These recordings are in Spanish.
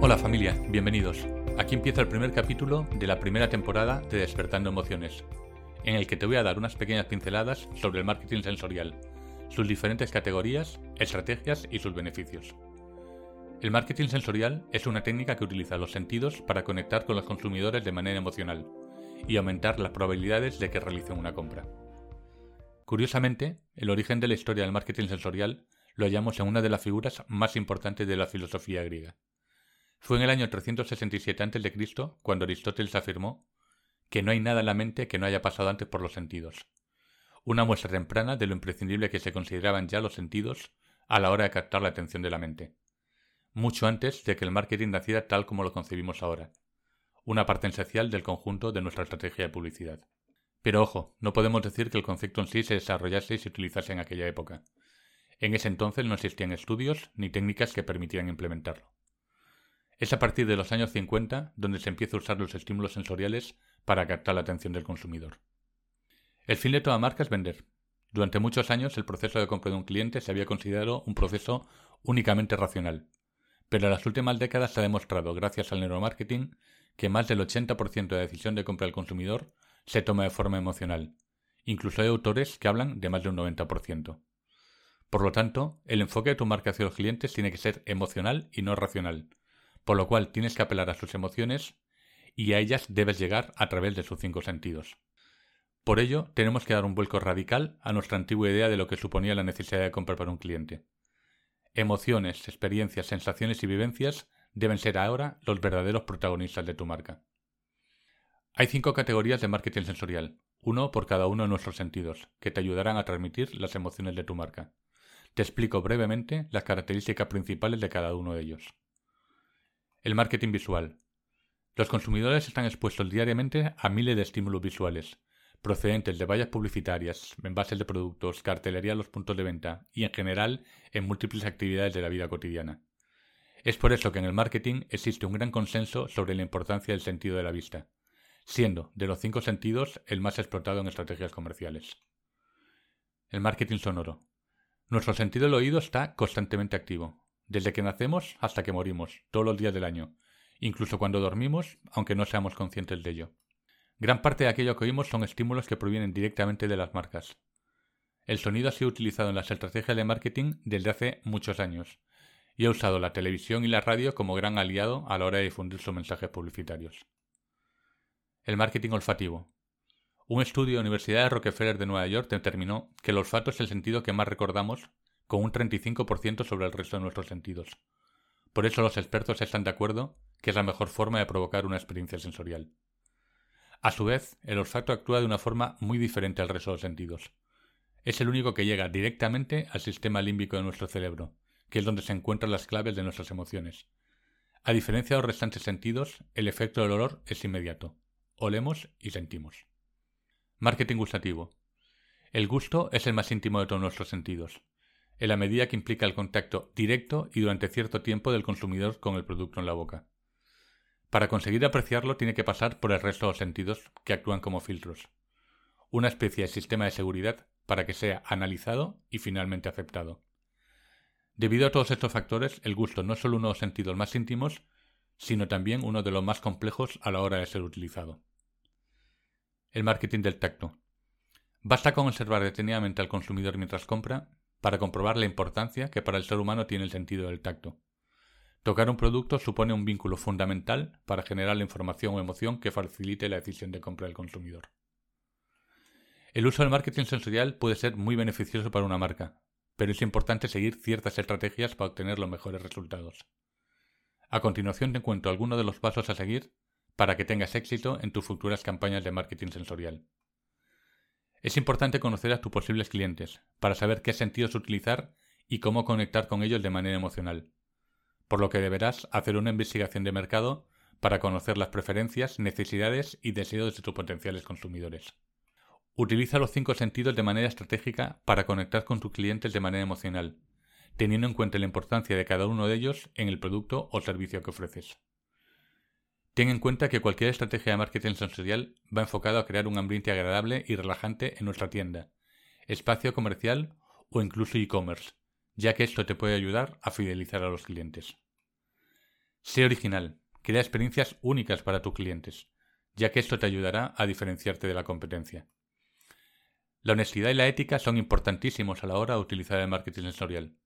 Hola familia, bienvenidos. Aquí empieza el primer capítulo de la primera temporada de Despertando Emociones, en el que te voy a dar unas pequeñas pinceladas sobre el marketing sensorial, sus diferentes categorías, estrategias y sus beneficios. El marketing sensorial es una técnica que utiliza los sentidos para conectar con los consumidores de manera emocional y aumentar las probabilidades de que realicen una compra. Curiosamente, el origen de la historia del marketing sensorial lo hallamos en una de las figuras más importantes de la filosofía griega. Fue en el año 367 a.C. cuando Aristóteles afirmó que no hay nada en la mente que no haya pasado antes por los sentidos. Una muestra temprana de lo imprescindible que se consideraban ya los sentidos a la hora de captar la atención de la mente mucho antes de que el marketing naciera tal como lo concebimos ahora, una parte esencial del conjunto de nuestra estrategia de publicidad. Pero ojo, no podemos decir que el concepto en sí se desarrollase y se utilizase en aquella época. En ese entonces no existían estudios ni técnicas que permitieran implementarlo. Es a partir de los años 50 donde se empieza a usar los estímulos sensoriales para captar la atención del consumidor. El fin de toda marca es vender. Durante muchos años el proceso de compra de un cliente se había considerado un proceso únicamente racional, pero en las últimas décadas se ha demostrado, gracias al neuromarketing, que más del 80% de la decisión de compra del consumidor se toma de forma emocional. Incluso hay autores que hablan de más de un 90%. Por lo tanto, el enfoque de tu marca hacia los clientes tiene que ser emocional y no racional, por lo cual tienes que apelar a sus emociones y a ellas debes llegar a través de sus cinco sentidos. Por ello, tenemos que dar un vuelco radical a nuestra antigua idea de lo que suponía la necesidad de comprar para un cliente. Emociones, experiencias, sensaciones y vivencias deben ser ahora los verdaderos protagonistas de tu marca. Hay cinco categorías de marketing sensorial, uno por cada uno de nuestros sentidos, que te ayudarán a transmitir las emociones de tu marca. Te explico brevemente las características principales de cada uno de ellos. El marketing visual. Los consumidores están expuestos diariamente a miles de estímulos visuales, procedentes de vallas publicitarias, envases de productos, cartelería en los puntos de venta y en general en múltiples actividades de la vida cotidiana. Es por eso que en el marketing existe un gran consenso sobre la importancia del sentido de la vista, siendo de los cinco sentidos el más explotado en estrategias comerciales. El marketing sonoro. Nuestro sentido del oído está constantemente activo, desde que nacemos hasta que morimos, todos los días del año, incluso cuando dormimos, aunque no seamos conscientes de ello. Gran parte de aquello que oímos son estímulos que provienen directamente de las marcas. El sonido ha sido utilizado en las estrategias de marketing desde hace muchos años y ha usado la televisión y la radio como gran aliado a la hora de difundir sus mensajes publicitarios. El marketing olfativo. Un estudio de la Universidad de Rockefeller de Nueva York determinó que el olfato es el sentido que más recordamos con un 35% sobre el resto de nuestros sentidos. Por eso los expertos están de acuerdo que es la mejor forma de provocar una experiencia sensorial. A su vez, el olfato actúa de una forma muy diferente al resto de los sentidos. Es el único que llega directamente al sistema límbico de nuestro cerebro, que es donde se encuentran las claves de nuestras emociones. A diferencia de los restantes sentidos, el efecto del olor es inmediato. Olemos y sentimos. Marketing gustativo. El gusto es el más íntimo de todos nuestros sentidos, en la medida que implica el contacto directo y durante cierto tiempo del consumidor con el producto en la boca. Para conseguir apreciarlo tiene que pasar por el resto de los sentidos que actúan como filtros. Una especie de sistema de seguridad para que sea analizado y finalmente aceptado. Debido a todos estos factores, el gusto no es solo uno de los sentidos más íntimos, sino también uno de los más complejos a la hora de ser utilizado. El marketing del tacto. Basta con observar detenidamente al consumidor mientras compra para comprobar la importancia que para el ser humano tiene el sentido del tacto. Tocar un producto supone un vínculo fundamental para generar la información o emoción que facilite la decisión de compra del consumidor. El uso del marketing sensorial puede ser muy beneficioso para una marca, pero es importante seguir ciertas estrategias para obtener los mejores resultados. A continuación te cuento algunos de los pasos a seguir para que tengas éxito en tus futuras campañas de marketing sensorial. Es importante conocer a tus posibles clientes para saber qué sentidos utilizar y cómo conectar con ellos de manera emocional, por lo que deberás hacer una investigación de mercado para conocer las preferencias, necesidades y deseos de tus potenciales consumidores. Utiliza los cinco sentidos de manera estratégica para conectar con tus clientes de manera emocional, teniendo en cuenta la importancia de cada uno de ellos en el producto o servicio que ofreces. Ten en cuenta que cualquier estrategia de marketing sensorial va enfocado a crear un ambiente agradable y relajante en nuestra tienda, espacio comercial o incluso e-commerce, ya que esto te puede ayudar a fidelizar a los clientes. Sé original, crea experiencias únicas para tus clientes, ya que esto te ayudará a diferenciarte de la competencia. La honestidad y la ética son importantísimos a la hora de utilizar el marketing sensorial,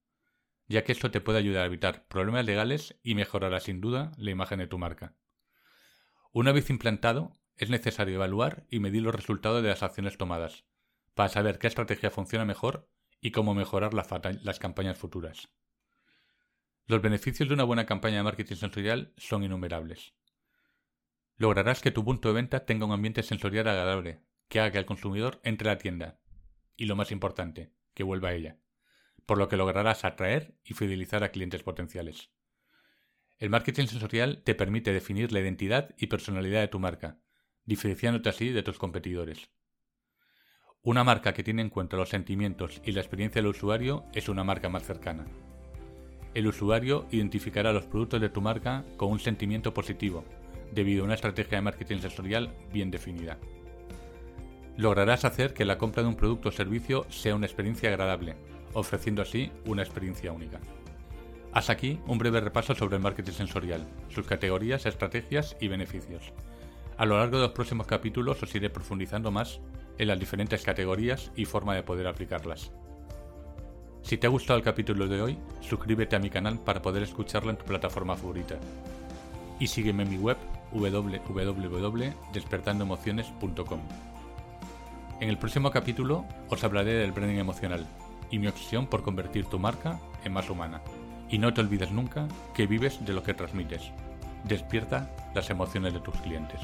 ya que esto te puede ayudar a evitar problemas legales y mejorará sin duda la imagen de tu marca. Una vez implantado, es necesario evaluar y medir los resultados de las acciones tomadas, para saber qué estrategia funciona mejor y cómo mejorar las campañas futuras. Los beneficios de una buena campaña de marketing sensorial son innumerables. Lograrás que tu punto de venta tenga un ambiente sensorial agradable, que haga que el consumidor entre a la tienda, y lo más importante, que vuelva a ella, por lo que lograrás atraer y fidelizar a clientes potenciales. El marketing sensorial te permite definir la identidad y personalidad de tu marca, diferenciándote así de tus competidores. Una marca que tiene en cuenta los sentimientos y la experiencia del usuario es una marca más cercana. El usuario identificará los productos de tu marca con un sentimiento positivo, debido a una estrategia de marketing sensorial bien definida. Lograrás hacer que la compra de un producto o servicio sea una experiencia agradable, ofreciendo así una experiencia única. Haz aquí un breve repaso sobre el marketing sensorial, sus categorías, estrategias y beneficios. A lo largo de los próximos capítulos os iré profundizando más en las diferentes categorías y forma de poder aplicarlas. Si te ha gustado el capítulo de hoy, suscríbete a mi canal para poder escucharlo en tu plataforma favorita. Y sígueme en mi web www.despertandoemociones.com. En el próximo capítulo os hablaré del branding emocional y mi obsesión por convertir tu marca en más humana. Y no te olvides nunca que vives de lo que transmites. Despierta las emociones de tus clientes.